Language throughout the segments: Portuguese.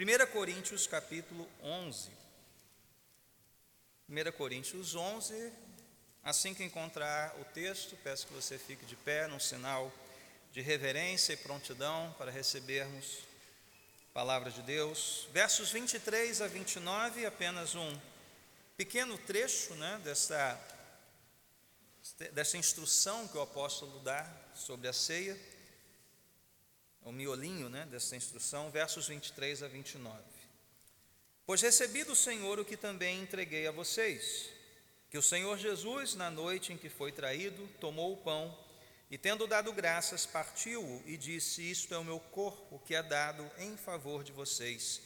1 Coríntios capítulo 11. 1 Coríntios 11, assim que encontrar o texto, peço que você fique de pé num sinal de reverência e prontidão para recebermos a palavra de Deus. Versos 23 a 29, apenas um pequeno trecho né, dessa, dessa instrução que o apóstolo dá sobre a ceia, o miolinho né, dessa instrução, versos 23 a 29. Pois recebi do Senhor o que também entreguei a vocês, que o Senhor Jesus, na noite em que foi traído, tomou o pão e, tendo dado graças, partiu-o e disse: Isto é o meu corpo que é dado em favor de vocês.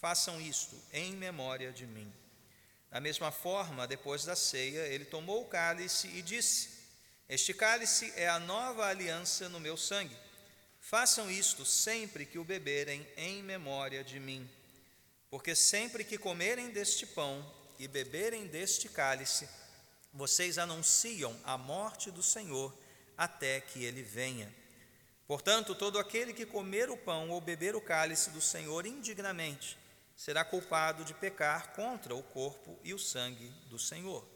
Façam isto em memória de mim. Da mesma forma, depois da ceia, ele tomou o cálice e disse: Este cálice é a nova aliança no meu sangue. Façam isto sempre que o beberem em memória de mim. Porque sempre que comerem deste pão e beberem deste cálice, vocês anunciam a morte do Senhor até que ele venha. Portanto, todo aquele que comer o pão ou beber o cálice do Senhor indignamente, será culpado de pecar contra o corpo e o sangue do Senhor.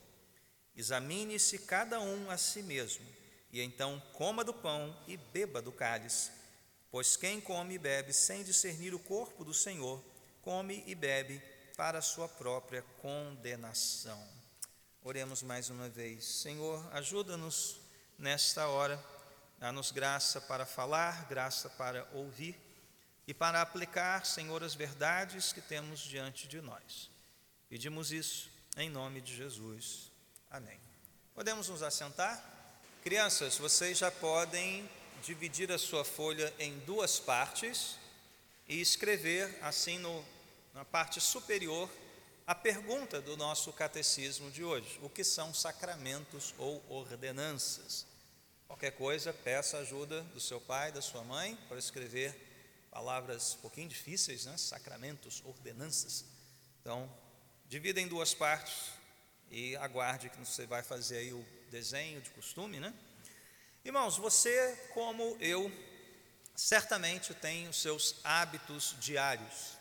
Examine-se cada um a si mesmo, e então coma do pão e beba do cálice. Pois quem come e bebe sem discernir o corpo do Senhor, come e bebe para a sua própria condenação. Oremos mais uma vez. Senhor, ajuda-nos nesta hora, dá-nos graça para falar, graça para ouvir e para aplicar, Senhor, as verdades que temos diante de nós. Pedimos isso em nome de Jesus. Amém. Podemos nos assentar? Crianças, vocês já podem dividir a sua folha em duas partes e escrever assim no, na parte superior a pergunta do nosso catecismo de hoje: o que são sacramentos ou ordenanças? Qualquer coisa, peça ajuda do seu pai, da sua mãe, para escrever palavras um pouquinho difíceis, né? sacramentos, ordenanças. Então, divida em duas partes e aguarde que você vai fazer aí o desenho de costume, né? Irmãos, você, como eu, certamente tem os seus hábitos diários,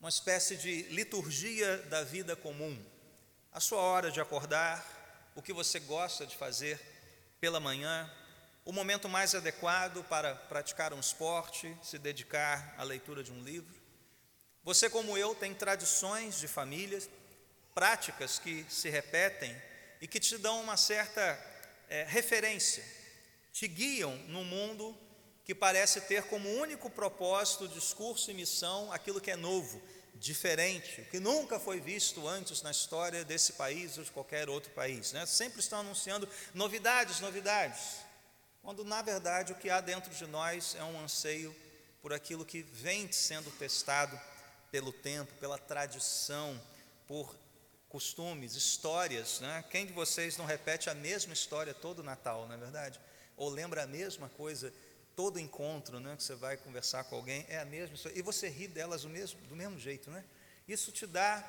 uma espécie de liturgia da vida comum, a sua hora de acordar, o que você gosta de fazer pela manhã, o momento mais adequado para praticar um esporte, se dedicar à leitura de um livro. Você, como eu, tem tradições de família, práticas que se repetem e que te dão uma certa é, referência, te guiam no mundo que parece ter como único propósito, discurso e missão aquilo que é novo, diferente, o que nunca foi visto antes na história desse país ou de qualquer outro país. Né? Sempre estão anunciando novidades, novidades quando na verdade o que há dentro de nós é um anseio por aquilo que vem sendo testado pelo tempo, pela tradição, por costumes, histórias. Né? Quem de vocês não repete a mesma história todo Natal, não é verdade? Ou lembra a mesma coisa todo encontro né, que você vai conversar com alguém, é a mesma e você ri delas do mesmo, do mesmo jeito. Né? Isso te dá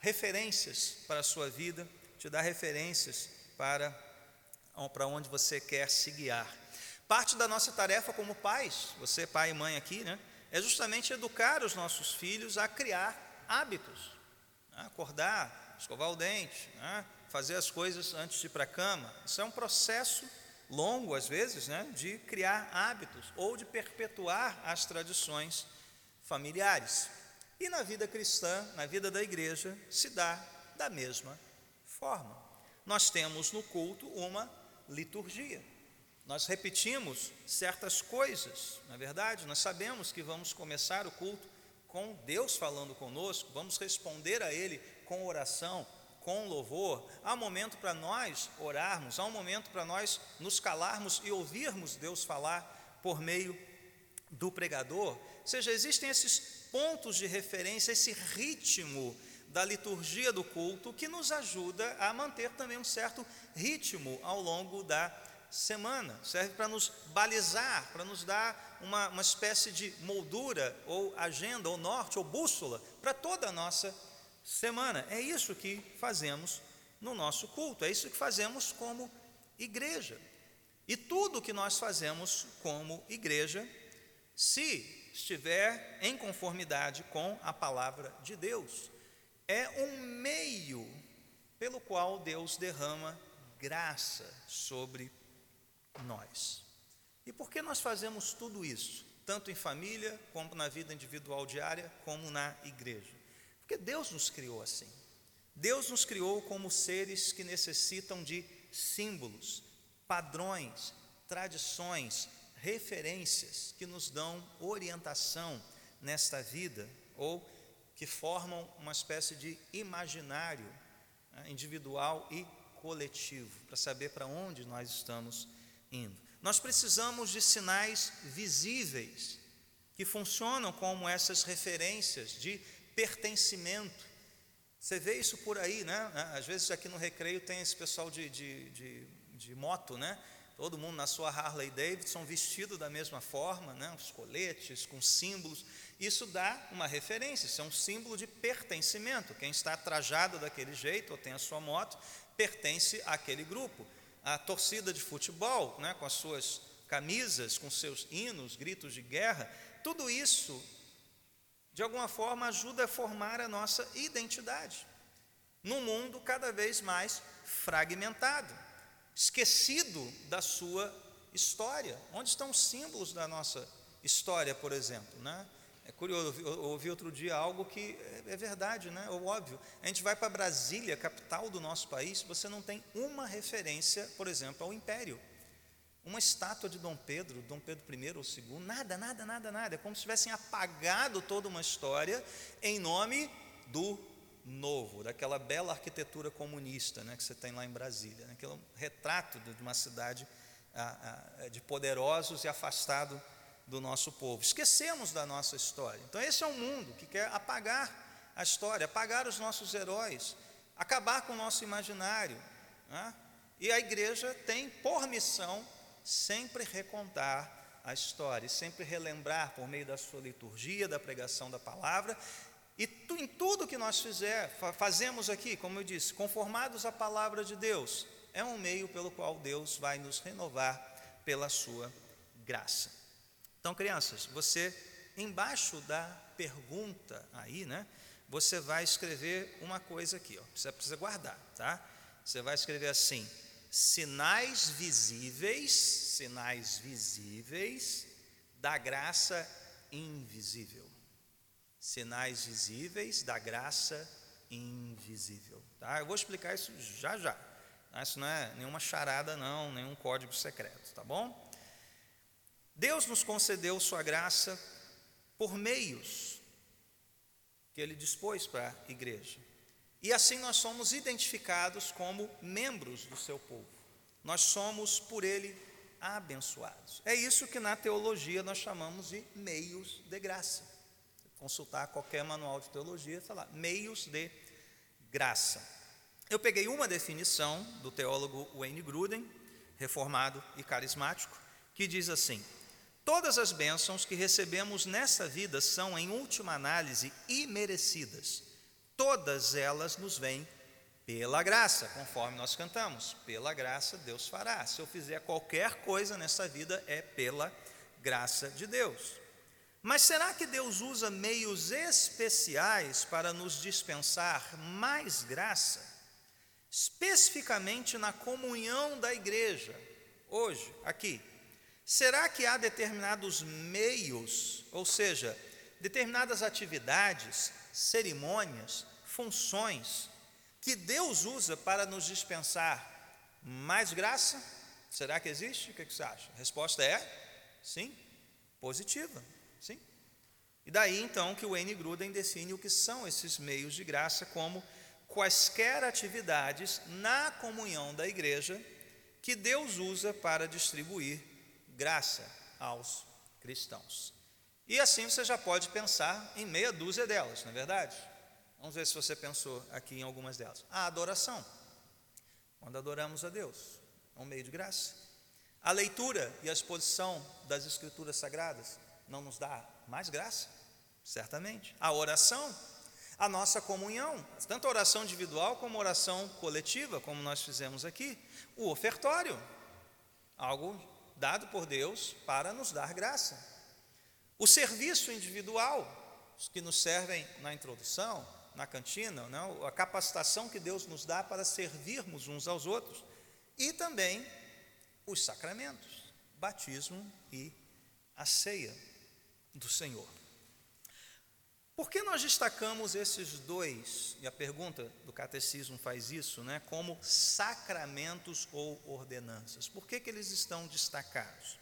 referências para a sua vida, te dá referências para, para onde você quer se guiar. Parte da nossa tarefa como pais, você pai e mãe aqui, né, é justamente educar os nossos filhos a criar hábitos, né, acordar, escovar o dente, né, fazer as coisas antes de ir para a cama. Isso é um processo longo, às vezes, né, de criar hábitos ou de perpetuar as tradições familiares. E na vida cristã, na vida da igreja, se dá da mesma forma. Nós temos no culto uma liturgia. Nós repetimos certas coisas, na é verdade, nós sabemos que vamos começar o culto com Deus falando conosco, vamos responder a Ele com oração, com louvor. Há um momento para nós orarmos, há um momento para nós nos calarmos e ouvirmos Deus falar por meio do pregador. Ou seja, existem esses pontos de referência, esse ritmo da liturgia do culto que nos ajuda a manter também um certo ritmo ao longo da semana, serve para nos balizar, para nos dar uma, uma espécie de moldura, ou agenda, ou norte, ou bússola para toda a nossa semana. É isso que fazemos no nosso culto, é isso que fazemos como igreja. E tudo que nós fazemos como igreja, se estiver em conformidade com a palavra de Deus. É um meio pelo qual Deus derrama graça sobre nós. E por que nós fazemos tudo isso, tanto em família, como na vida individual diária, como na igreja? Porque Deus nos criou assim. Deus nos criou como seres que necessitam de símbolos, padrões, tradições, referências que nos dão orientação nesta vida ou que formam uma espécie de imaginário né, individual e coletivo, para saber para onde nós estamos indo. Nós precisamos de sinais visíveis que funcionam como essas referências de pertencimento. Você vê isso por aí, né? Às vezes aqui no recreio tem esse pessoal de, de, de, de moto, né? Todo mundo na sua Harley Davidson vestido da mesma forma, né? os coletes com símbolos. Isso dá uma referência, isso é um símbolo de pertencimento. Quem está trajado daquele jeito ou tem a sua moto pertence àquele grupo. A torcida de futebol, né, com as suas camisas, com seus hinos, gritos de guerra, tudo isso, de alguma forma, ajuda a formar a nossa identidade. Num mundo cada vez mais fragmentado, esquecido da sua história. Onde estão os símbolos da nossa história, por exemplo? Né? É curioso, eu ouvi outro dia algo que é, é verdade, né? É óbvio. A gente vai para Brasília, capital do nosso país, você não tem uma referência, por exemplo, ao Império. Uma estátua de Dom Pedro, Dom Pedro I ou II, nada, nada, nada, nada. É como se tivessem apagado toda uma história em nome do novo, daquela bela arquitetura comunista né, que você tem lá em Brasília. Né? Aquele retrato de uma cidade de poderosos e afastado do nosso povo. Esquecemos da nossa história. Então, esse é um mundo que quer apagar a história, apagar os nossos heróis, acabar com o nosso imaginário. Né? E a igreja tem por missão sempre recontar a história, sempre relembrar por meio da sua liturgia, da pregação da palavra. E tu, em tudo que nós fizer, fazemos aqui, como eu disse, conformados à palavra de Deus, é um meio pelo qual Deus vai nos renovar pela sua graça. Então, crianças, você embaixo da pergunta aí, né? Você vai escrever uma coisa aqui, ó. Você precisa guardar, tá? Você vai escrever assim: sinais visíveis, sinais visíveis da graça invisível. Sinais visíveis da graça invisível, tá? Eu vou explicar isso já já. Tá? Isso não é nenhuma charada não, nenhum código secreto, tá bom? Deus nos concedeu Sua graça por meios que Ele dispôs para a igreja. E assim nós somos identificados como membros do seu povo. Nós somos por Ele abençoados. É isso que na teologia nós chamamos de meios de graça. Consultar qualquer manual de teologia, está lá, meios de graça. Eu peguei uma definição do teólogo Wayne Gruden, reformado e carismático, que diz assim: Todas as bênçãos que recebemos nessa vida são, em última análise, imerecidas. Todas elas nos vêm pela graça, conforme nós cantamos. Pela graça Deus fará. Se eu fizer qualquer coisa nessa vida, é pela graça de Deus. Mas será que Deus usa meios especiais para nos dispensar mais graça? Especificamente na comunhão da igreja, hoje, aqui, Será que há determinados meios, ou seja, determinadas atividades, cerimônias, funções, que Deus usa para nos dispensar mais graça? Será que existe? O que você acha? A resposta é sim, positiva, sim. E daí então que o N. Gruden define o que são esses meios de graça como quaisquer atividades na comunhão da igreja que Deus usa para distribuir graça aos cristãos. E assim você já pode pensar em meia dúzia delas, não é verdade? Vamos ver se você pensou aqui em algumas delas. A adoração, quando adoramos a Deus, é um meio de graça. A leitura e a exposição das Escrituras Sagradas não nos dá mais graça? Certamente. A oração, a nossa comunhão, tanto a oração individual como a oração coletiva, como nós fizemos aqui. O ofertório, algo dado por Deus para nos dar graça. O serviço individual, os que nos servem na introdução, na cantina, né? a capacitação que Deus nos dá para servirmos uns aos outros, e também os sacramentos, batismo e a ceia do Senhor. Por que nós destacamos esses dois, e a pergunta do catecismo faz isso, né, como sacramentos ou ordenanças? Por que, que eles estão destacados?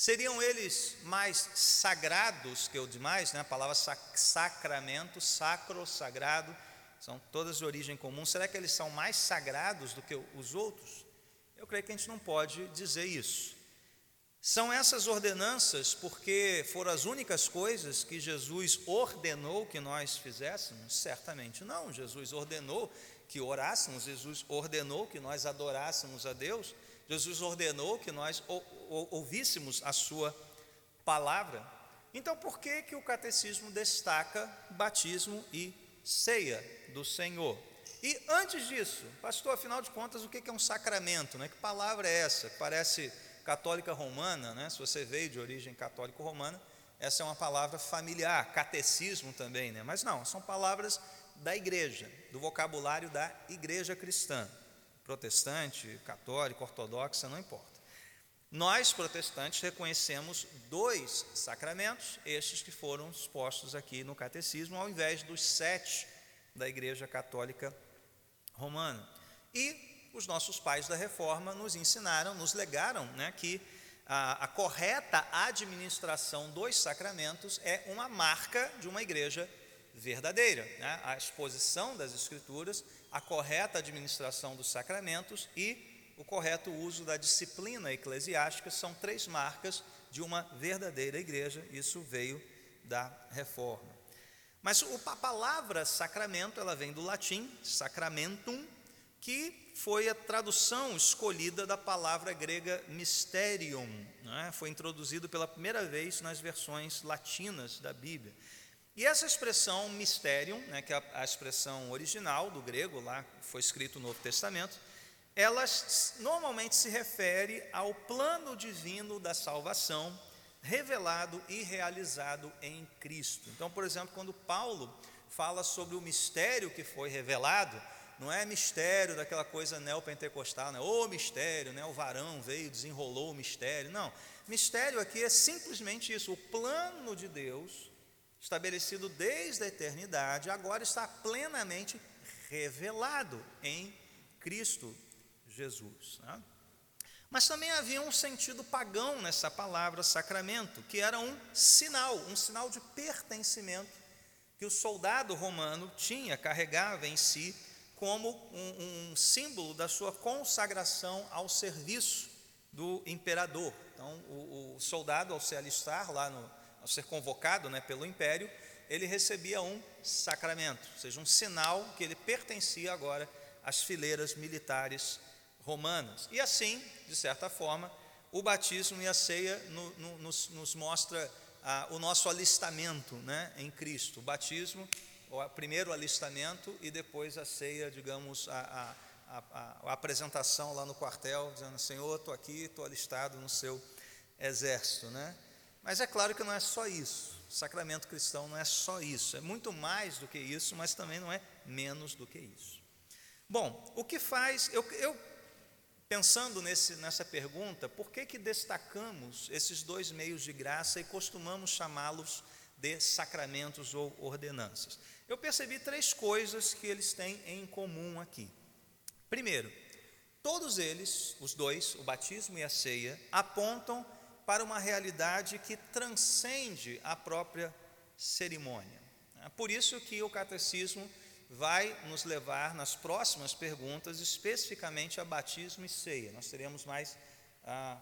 Seriam eles mais sagrados que o demais? Né? A palavra sacramento, sacro, sagrado, são todas de origem comum. Será que eles são mais sagrados do que os outros? Eu creio que a gente não pode dizer isso. São essas ordenanças porque foram as únicas coisas que Jesus ordenou que nós fizéssemos? Certamente não. Jesus ordenou que orássemos, Jesus ordenou que nós adorássemos a Deus, Jesus ordenou que nós ouvíssemos a sua palavra. Então, por que, que o catecismo destaca batismo e ceia do Senhor? E antes disso, pastor, afinal de contas, o que é um sacramento? Né? Que palavra é essa? Parece católica romana, né? se você veio de origem católica romana, essa é uma palavra familiar, catecismo também, né? mas não, são palavras da igreja, do vocabulário da igreja cristã, protestante, católica, ortodoxa, não importa. Nós, protestantes, reconhecemos dois sacramentos, estes que foram expostos aqui no catecismo, ao invés dos sete da Igreja Católica Romana. E os nossos pais da reforma nos ensinaram, nos legaram né, que a, a correta administração dos sacramentos é uma marca de uma igreja verdadeira. Né? A exposição das Escrituras, a correta administração dos sacramentos e o correto uso da disciplina eclesiástica são três marcas de uma verdadeira igreja. Isso veio da reforma. Mas a palavra sacramento, ela vem do latim sacramentum, que foi a tradução escolhida da palavra grega mysterium, é? foi introduzido pela primeira vez nas versões latinas da Bíblia. E essa expressão mysterium, né, que é a, expressão original do grego, lá foi escrito no Novo Testamento, ela normalmente se refere ao plano divino da salvação revelado e realizado em Cristo. Então, por exemplo, quando Paulo fala sobre o mistério que foi revelado, não é mistério daquela coisa neopentecostal, né? o mistério, né? o varão veio, desenrolou o mistério. Não, mistério aqui é simplesmente isso, o plano de Deus, estabelecido desde a eternidade, agora está plenamente revelado em Cristo Jesus. Né? Mas também havia um sentido pagão nessa palavra sacramento, que era um sinal, um sinal de pertencimento que o soldado romano tinha, carregava em si, como um, um símbolo da sua consagração ao serviço do imperador. Então, o, o soldado, ao se alistar lá, no, ao ser convocado né, pelo império, ele recebia um sacramento, ou seja, um sinal que ele pertencia agora às fileiras militares romanas. E assim, de certa forma, o batismo e a ceia no, no, nos, nos, mostra ah, o nosso alistamento né, em Cristo. O batismo, o primeiro alistamento e depois a ceia, digamos, a, a, a, a apresentação lá no quartel, dizendo, Senhor, estou aqui, estou alistado no seu exército. Né? Mas é claro que não é só isso. O sacramento cristão não é só isso, é muito mais do que isso, mas também não é menos do que isso. Bom, o que faz, eu, eu Pensando nesse, nessa pergunta, por que, que destacamos esses dois meios de graça e costumamos chamá-los de sacramentos ou ordenanças? Eu percebi três coisas que eles têm em comum aqui. Primeiro, todos eles, os dois, o batismo e a ceia, apontam para uma realidade que transcende a própria cerimônia. É por isso que o catecismo vai nos levar nas próximas perguntas, especificamente a batismo e ceia. Nós teremos mais ah,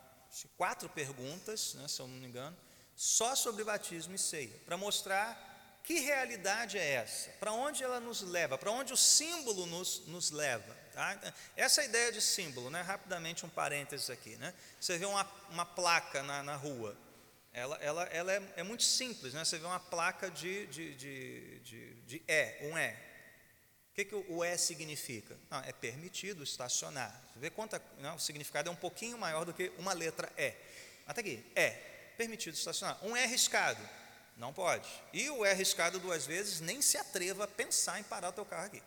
quatro perguntas, né, se eu não me engano, só sobre batismo e ceia, para mostrar que realidade é essa, para onde ela nos leva, para onde o símbolo nos, nos leva. Tá? Essa ideia de símbolo, né, rapidamente um parênteses aqui. Né? Você vê uma, uma placa na, na rua, ela, ela, ela é, é, muito simples, né? você vê uma placa de, de, de, de, de E, um E que, que o E significa? É permitido estacionar. Você vê quanto não, o significado é um pouquinho maior do que uma letra E. Até aqui, é permitido estacionar. Um E riscado. Não pode. E o é arriscado duas vezes, nem se atreva a pensar em parar o teu carro aqui.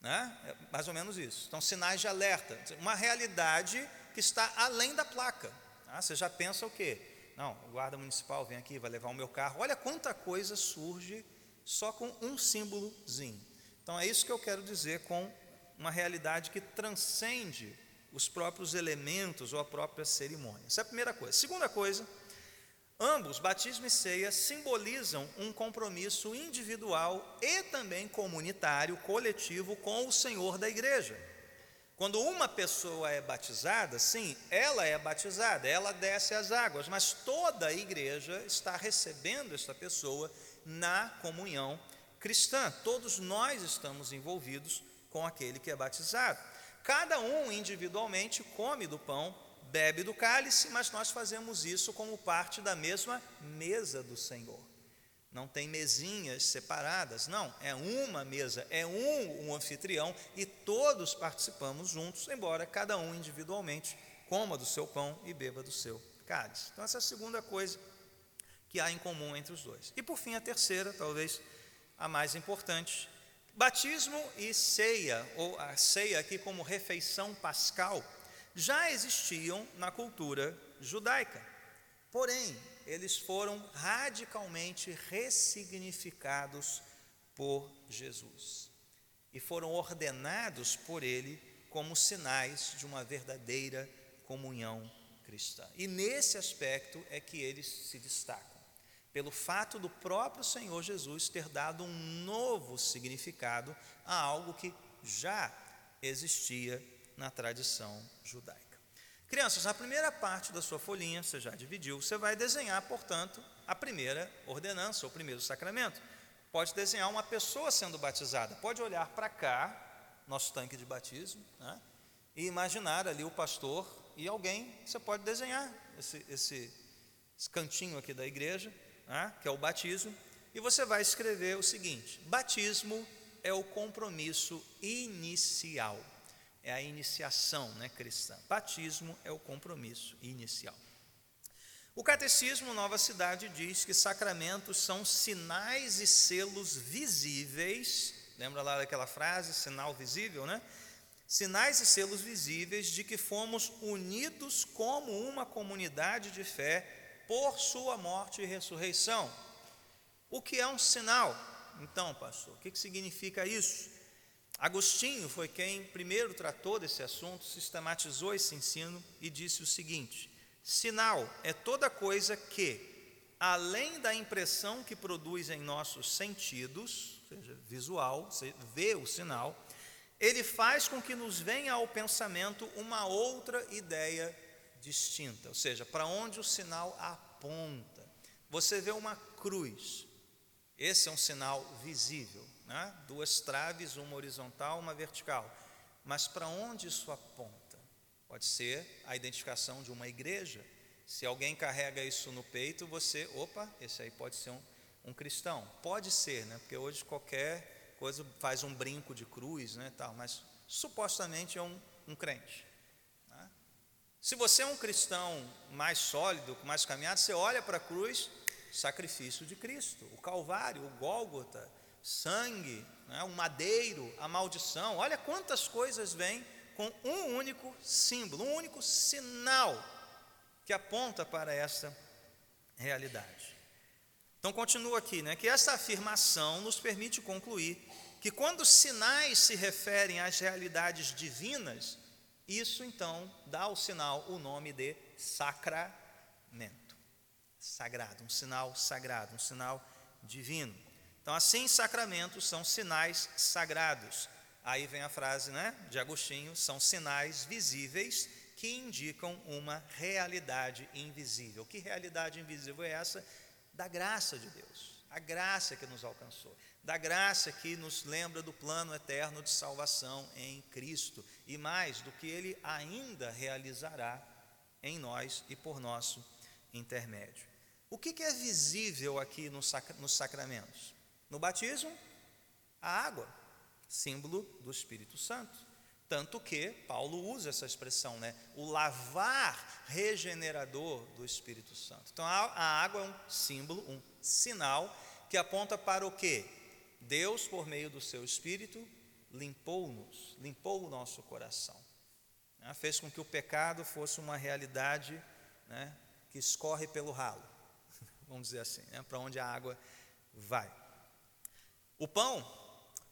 Né? É mais ou menos isso. Então, sinais de alerta. Uma realidade que está além da placa. Tá? Você já pensa o quê? Não, o guarda municipal vem aqui, vai levar o meu carro. Olha quanta coisa surge só com um símbolozinho. Então, é isso que eu quero dizer com uma realidade que transcende os próprios elementos ou a própria cerimônia. Essa é a primeira coisa. Segunda coisa, ambos, batismo e ceia, simbolizam um compromisso individual e também comunitário, coletivo com o Senhor da igreja. Quando uma pessoa é batizada, sim, ela é batizada, ela desce as águas, mas toda a igreja está recebendo esta pessoa na comunhão cristã. Todos nós estamos envolvidos com aquele que é batizado. Cada um individualmente come do pão, bebe do cálice, mas nós fazemos isso como parte da mesma mesa do Senhor. Não tem mesinhas separadas, não, é uma mesa, é um, um anfitrião e todos participamos juntos, embora cada um individualmente coma do seu pão e beba do seu cálice. Então, essa é a segunda coisa que há em comum entre os dois. E por fim, a terceira, talvez a mais importante, Batismo e ceia, ou a ceia aqui como refeição pascal, já existiam na cultura judaica. Porém, eles foram radicalmente ressignificados por Jesus e foram ordenados por ele como sinais de uma verdadeira comunhão cristã. E nesse aspecto é que eles se destacam pelo fato do próprio Senhor Jesus ter dado um novo significado a algo que já existia na tradição judaica. Crianças, na primeira parte da sua folhinha, você já dividiu, você vai desenhar, portanto, a primeira ordenança, o primeiro sacramento. Pode desenhar uma pessoa sendo batizada, pode olhar para cá, nosso tanque de batismo, né, e imaginar ali o pastor e alguém, você pode desenhar esse, esse, esse cantinho aqui da igreja, né, que é o batismo, e você vai escrever o seguinte: batismo é o compromisso inicial, é a iniciação né, cristã. Batismo é o compromisso inicial. O Catecismo Nova Cidade diz que sacramentos são sinais e selos visíveis, lembra lá daquela frase, sinal visível, né? Sinais e selos visíveis de que fomos unidos como uma comunidade de fé por sua morte e ressurreição. O que é um sinal? Então, pastor, o que, significa isso? Agostinho foi quem primeiro tratou desse assunto, sistematizou esse ensino e disse o seguinte: sinal é toda coisa que, além da impressão que produz em nossos sentidos, ou seja, visual, você vê o sinal, ele faz com que nos venha ao pensamento uma outra ideia distinta, ou seja, para onde o sinal aponta. Você vê uma cruz, esse é um sinal visível, né? duas traves, uma horizontal, uma vertical. Mas para onde isso aponta? Pode ser a identificação de uma igreja. Se alguém carrega isso no peito, você, opa, esse aí pode ser um, um cristão. Pode ser, né? Porque hoje qualquer coisa faz um brinco de cruz, né? Tal, mas supostamente é um, um crente. Se você é um cristão mais sólido, mais caminhado, você olha para a cruz, sacrifício de Cristo, o Calvário, o Gólgota, sangue, né, o madeiro, a maldição. Olha quantas coisas vêm com um único símbolo, um único sinal que aponta para essa realidade. Então continua aqui, né, que essa afirmação nos permite concluir que quando sinais se referem às realidades divinas, isso então dá ao sinal o nome de sacramento. Sagrado, um sinal sagrado, um sinal divino. Então, assim, sacramentos são sinais sagrados. Aí vem a frase né, de Agostinho: são sinais visíveis que indicam uma realidade invisível. Que realidade invisível é essa? Da graça de Deus, a graça que nos alcançou da graça que nos lembra do plano eterno de salvação em Cristo e mais do que Ele ainda realizará em nós e por nosso intermédio. O que é visível aqui nos sacramentos? No batismo, a água, símbolo do Espírito Santo. Tanto que Paulo usa essa expressão, né? O lavar regenerador do Espírito Santo. Então a água é um símbolo, um sinal que aponta para o quê? Deus, por meio do seu Espírito, limpou-nos, limpou o nosso coração. Né? Fez com que o pecado fosse uma realidade né, que escorre pelo ralo, vamos dizer assim, né, para onde a água vai. O pão,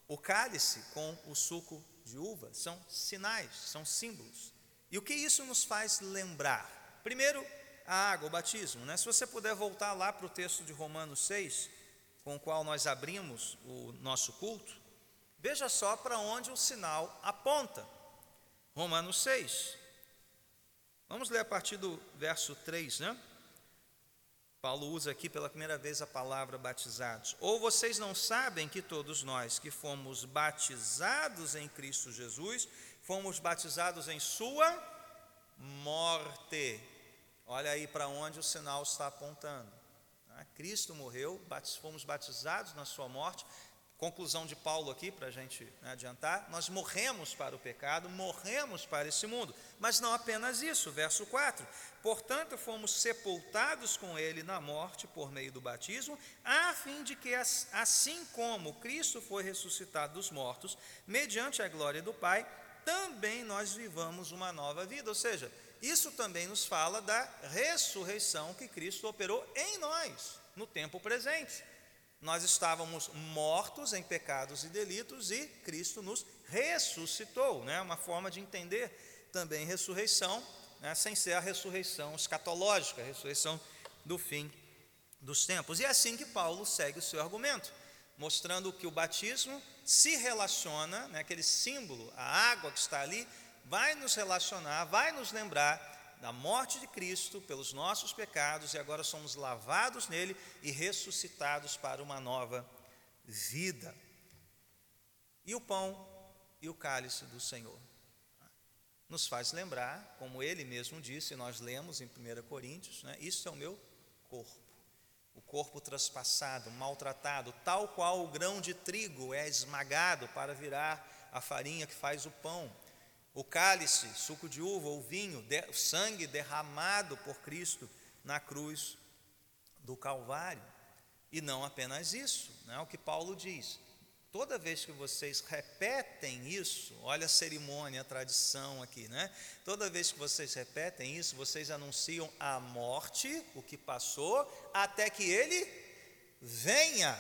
o cálice com o suco de uva são sinais, são símbolos. E o que isso nos faz lembrar? Primeiro, a água, o batismo. Né? Se você puder voltar lá para o texto de Romanos 6, com o qual nós abrimos o nosso culto, veja só para onde o sinal aponta. Romanos 6. Vamos ler a partir do verso 3, né? Paulo usa aqui pela primeira vez a palavra batizados. Ou vocês não sabem que todos nós que fomos batizados em Cristo Jesus, fomos batizados em Sua morte. Olha aí para onde o sinal está apontando. Né? Cristo morreu, fomos batizados na Sua morte, Conclusão de Paulo aqui, para a gente né, adiantar: nós morremos para o pecado, morremos para esse mundo, mas não apenas isso, verso 4: portanto, fomos sepultados com ele na morte por meio do batismo, a fim de que, assim como Cristo foi ressuscitado dos mortos, mediante a glória do Pai, também nós vivamos uma nova vida, ou seja, isso também nos fala da ressurreição que Cristo operou em nós, no tempo presente. Nós estávamos mortos em pecados e delitos e Cristo nos ressuscitou, né? Uma forma de entender também ressurreição, né? sem ser a ressurreição escatológica, a ressurreição do fim dos tempos. E é assim que Paulo segue o seu argumento, mostrando que o batismo se relaciona, né, aquele símbolo, a água que está ali, vai nos relacionar, vai nos lembrar da morte de Cristo pelos nossos pecados e agora somos lavados nele e ressuscitados para uma nova vida. E o pão e o cálice do Senhor nos faz lembrar, como ele mesmo disse, nós lemos em 1 Coríntios, né, isso é o meu corpo. O corpo traspassado, maltratado, tal qual o grão de trigo é esmagado para virar a farinha que faz o pão o cálice, suco de uva ou vinho, o sangue derramado por Cristo na cruz do Calvário. E não apenas isso, não é o que Paulo diz. Toda vez que vocês repetem isso, olha a cerimônia, a tradição aqui, né? Toda vez que vocês repetem isso, vocês anunciam a morte, o que passou, até que ele venha.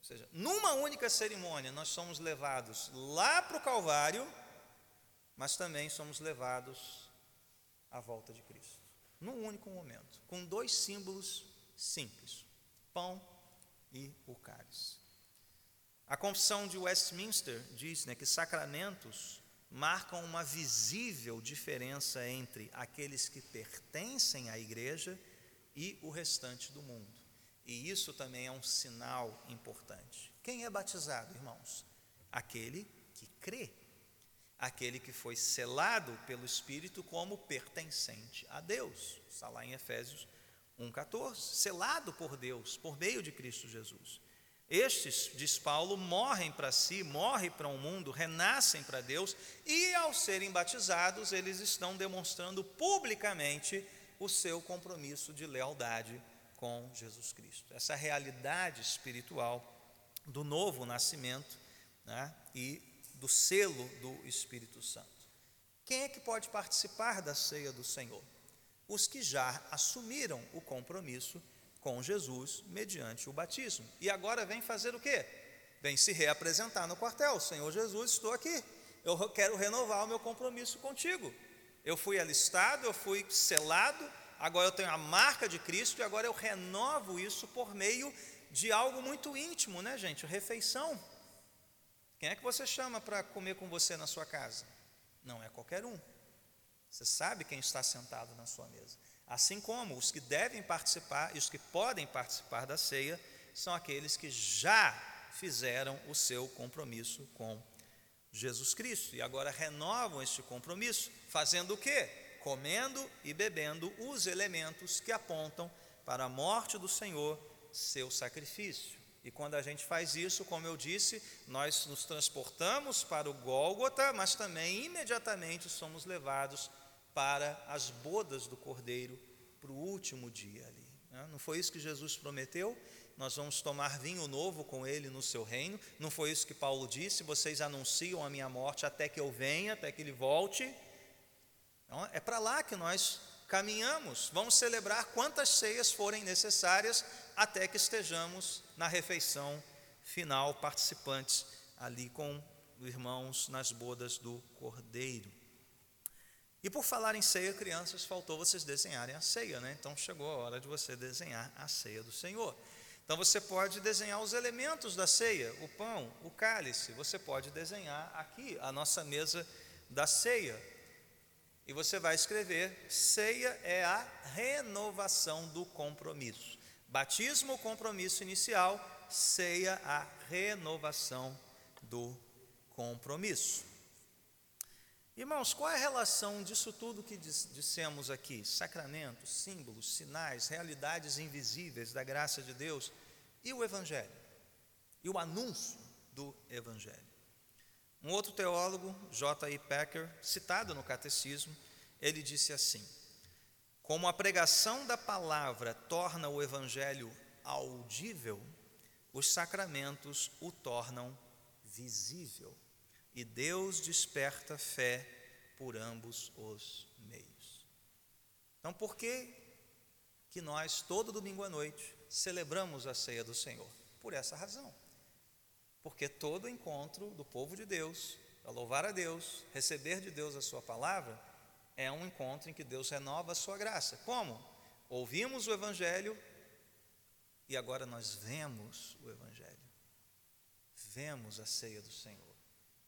Ou seja, numa única cerimônia, nós somos levados lá para o Calvário mas também somos levados à volta de Cristo, num único momento, com dois símbolos simples: pão e o cálice. A confissão de Westminster diz né, que sacramentos marcam uma visível diferença entre aqueles que pertencem à igreja e o restante do mundo. E isso também é um sinal importante. Quem é batizado, irmãos? Aquele que crê aquele que foi selado pelo Espírito como pertencente a Deus. Está lá em Efésios 1,14. Selado por Deus, por meio de Cristo Jesus. Estes, diz Paulo, morrem para si, morrem para o um mundo, renascem para Deus, e ao serem batizados, eles estão demonstrando publicamente o seu compromisso de lealdade com Jesus Cristo. Essa realidade espiritual do novo nascimento né, e do selo do Espírito Santo. Quem é que pode participar da ceia do Senhor? Os que já assumiram o compromisso com Jesus mediante o batismo. E agora vem fazer o quê? Vem se reapresentar no quartel. Senhor Jesus, estou aqui. Eu quero renovar o meu compromisso contigo. Eu fui alistado, eu fui selado, agora eu tenho a marca de Cristo e agora eu renovo isso por meio de algo muito íntimo, né, gente? Refeição. Quem é que você chama para comer com você na sua casa? Não é qualquer um. Você sabe quem está sentado na sua mesa. Assim como os que devem participar e os que podem participar da ceia são aqueles que já fizeram o seu compromisso com Jesus Cristo e agora renovam este compromisso, fazendo o quê? Comendo e bebendo os elementos que apontam para a morte do Senhor, seu sacrifício. E quando a gente faz isso, como eu disse, nós nos transportamos para o Gólgota, mas também imediatamente somos levados para as bodas do Cordeiro, para o último dia ali. Né? Não foi isso que Jesus prometeu? Nós vamos tomar vinho novo com ele no seu reino. Não foi isso que Paulo disse? Vocês anunciam a minha morte até que eu venha, até que ele volte. Então, é para lá que nós caminhamos. Vamos celebrar quantas ceias forem necessárias até que estejamos na refeição final, participantes ali com irmãos nas bodas do Cordeiro. E por falar em ceia, crianças, faltou vocês desenharem a ceia, né? Então chegou a hora de você desenhar a ceia do Senhor. Então você pode desenhar os elementos da ceia, o pão, o cálice. Você pode desenhar aqui a nossa mesa da ceia. E você vai escrever: ceia é a renovação do compromisso. Batismo, o compromisso inicial, ceia, a renovação do compromisso. Irmãos, qual é a relação disso tudo que dissemos aqui? Sacramentos, símbolos, sinais, realidades invisíveis da graça de Deus e o Evangelho, e o anúncio do Evangelho. Um outro teólogo, J.I. Packer, citado no Catecismo, ele disse assim: Como a pregação da palavra torna o Evangelho audível, os sacramentos o tornam visível e Deus desperta fé por ambos os meios. Então, por que que nós todo domingo à noite celebramos a ceia do Senhor? Por essa razão. Porque todo encontro do povo de Deus, para louvar a Deus, receber de Deus a sua palavra, é um encontro em que Deus renova a sua graça. Como? Ouvimos o evangelho e agora nós vemos o evangelho. Vemos a ceia do Senhor.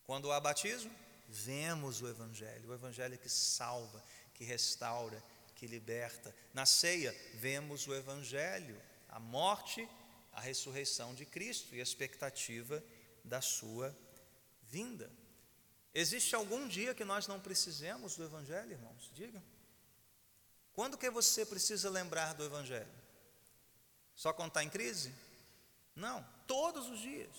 Quando há batismo, vemos o Evangelho, o Evangelho que salva, que restaura, que liberta. Na ceia, vemos o Evangelho, a morte, a ressurreição de Cristo e a expectativa da sua vinda. Existe algum dia que nós não precisemos do Evangelho, irmãos? Diga. Quando que você precisa lembrar do Evangelho? Só quando está em crise? Não, todos os dias.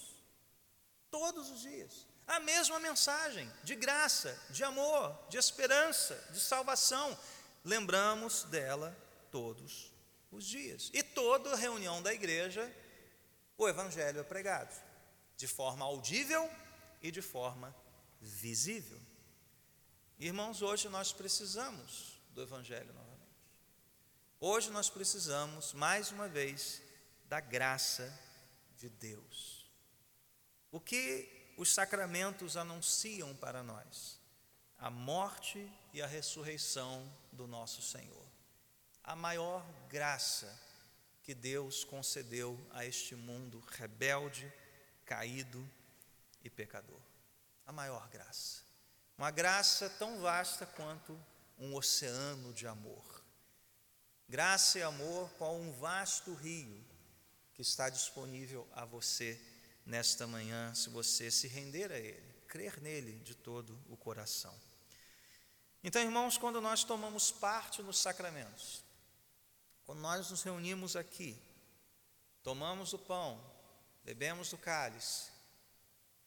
Todos os dias a mesma mensagem de graça, de amor, de esperança, de salvação. Lembramos dela todos os dias. E toda reunião da igreja, o Evangelho é pregado, de forma audível e de forma visível. Irmãos, hoje nós precisamos do Evangelho novamente. Hoje nós precisamos, mais uma vez, da graça de Deus. O que os sacramentos anunciam para nós a morte e a ressurreição do nosso Senhor. A maior graça que Deus concedeu a este mundo rebelde, caído e pecador. A maior graça. Uma graça tão vasta quanto um oceano de amor. Graça e amor com um vasto rio que está disponível a você nesta manhã, se você se render a Ele, crer nele de todo o coração. Então, irmãos, quando nós tomamos parte nos sacramentos, quando nós nos reunimos aqui, tomamos o pão, bebemos do cálice,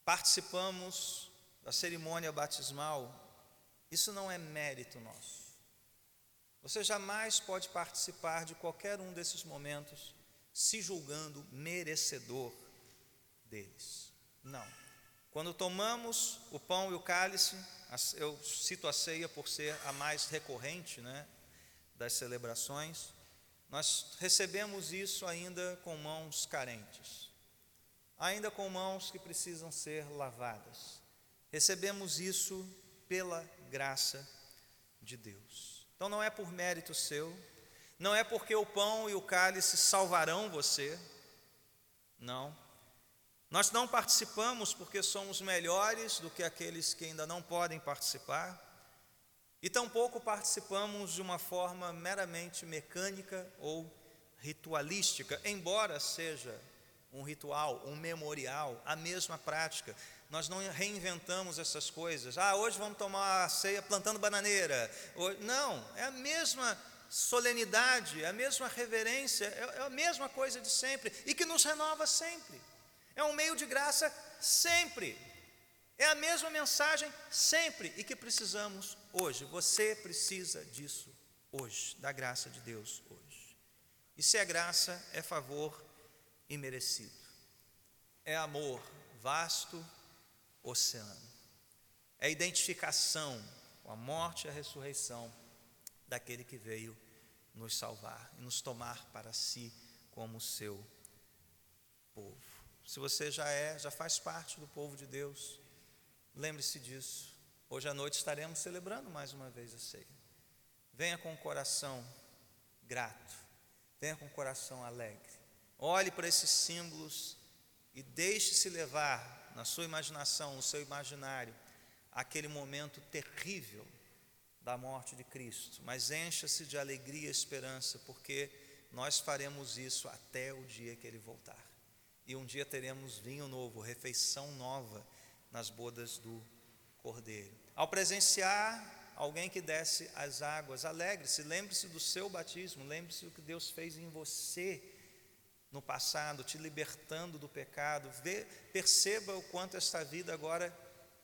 participamos da cerimônia batismal, isso não é mérito nosso. Você jamais pode participar de qualquer um desses momentos se julgando merecedor deles. Não. Quando tomamos o pão e o cálice, eu cito a ceia por ser a mais recorrente né, das celebrações, nós recebemos isso ainda com mãos carentes, ainda com mãos que precisam ser lavadas. Recebemos isso pela graça de Deus. Então não é por mérito seu, não é porque o pão e o cálice salvarão você, não, nós não participamos porque somos melhores do que aqueles que ainda não podem participar, e tampouco participamos de uma forma meramente mecânica ou ritualística, embora seja um ritual, um memorial, a mesma prática. Nós não reinventamos essas coisas. Ah, hoje vamos tomar a ceia plantando bananeira. Não, é a mesma solenidade, é a mesma reverência, é, é a mesma coisa de sempre e que nos renova sempre. É um meio de graça sempre. É a mesma mensagem sempre e que precisamos hoje. Você precisa disso hoje, da graça de Deus hoje. E se é graça, é favor imerecido. É amor vasto, oceano. É identificação com a morte e a ressurreição daquele que veio nos salvar e nos tomar para si como seu povo. Se você já é, já faz parte do povo de Deus, lembre-se disso. Hoje à noite estaremos celebrando mais uma vez a ceia. Venha com o coração grato, venha com o coração alegre. Olhe para esses símbolos e deixe-se levar na sua imaginação, no seu imaginário, aquele momento terrível da morte de Cristo, mas encha-se de alegria e esperança, porque nós faremos isso até o dia que ele voltar. E um dia teremos vinho novo, refeição nova nas bodas do Cordeiro. Ao presenciar alguém que desce as águas, alegre-se, lembre-se do seu batismo, lembre-se do que Deus fez em você no passado, te libertando do pecado. Vê, perceba o quanto esta vida agora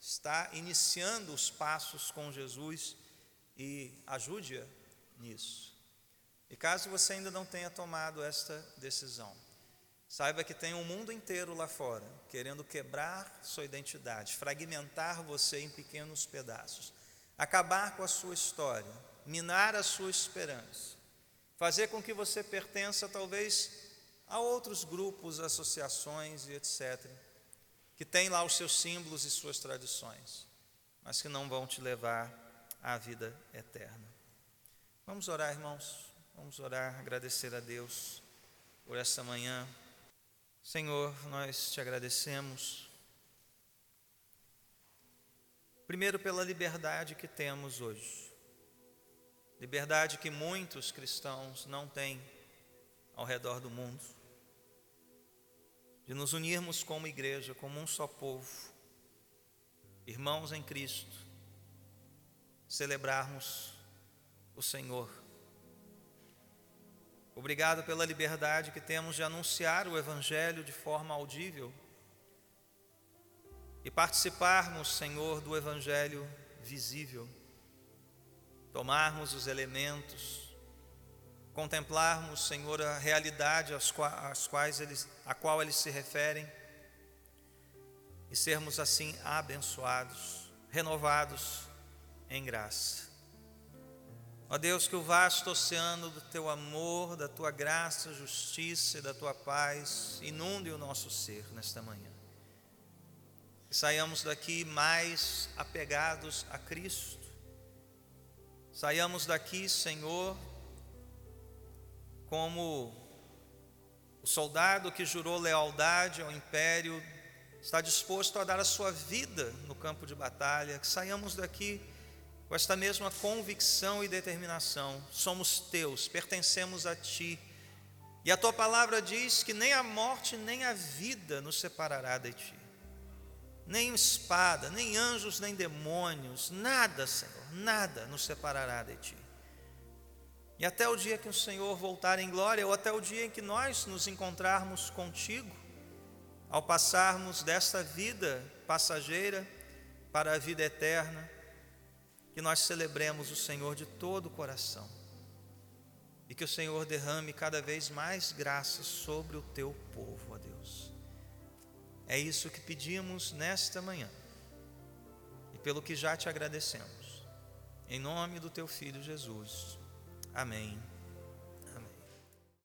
está iniciando os passos com Jesus e ajude-a nisso. E caso você ainda não tenha tomado esta decisão, saiba que tem um mundo inteiro lá fora querendo quebrar sua identidade, fragmentar você em pequenos pedaços, acabar com a sua história, minar a sua esperança, fazer com que você pertença talvez a outros grupos, associações e etc, que têm lá os seus símbolos e suas tradições, mas que não vão te levar à vida eterna. Vamos orar, irmãos. Vamos orar, agradecer a Deus por esta manhã. Senhor, nós te agradecemos. Primeiro, pela liberdade que temos hoje. Liberdade que muitos cristãos não têm ao redor do mundo. De nos unirmos como igreja, como um só povo, irmãos em Cristo celebrarmos o Senhor. Obrigado pela liberdade que temos de anunciar o Evangelho de forma audível e participarmos, Senhor, do Evangelho visível, tomarmos os elementos, contemplarmos, Senhor, a realidade às quais eles, a qual eles se referem e sermos assim abençoados, renovados em graça. Ó Deus, que o vasto oceano do teu amor, da tua graça, justiça e da tua paz inunde o nosso ser nesta manhã. Que saiamos daqui mais apegados a Cristo. Saiamos daqui, Senhor, como o soldado que jurou lealdade ao império, está disposto a dar a sua vida no campo de batalha. Que saiamos daqui com esta mesma convicção e determinação, somos teus, pertencemos a ti. E a tua palavra diz que nem a morte nem a vida nos separará de ti. Nem espada, nem anjos, nem demônios, nada, Senhor, nada nos separará de ti. E até o dia que o Senhor voltar em glória, ou até o dia em que nós nos encontrarmos contigo, ao passarmos desta vida passageira para a vida eterna, que nós celebremos o Senhor de todo o coração e que o Senhor derrame cada vez mais graças sobre o teu povo, ó Deus. É isso que pedimos nesta manhã e pelo que já te agradecemos. Em nome do teu filho Jesus. Amém.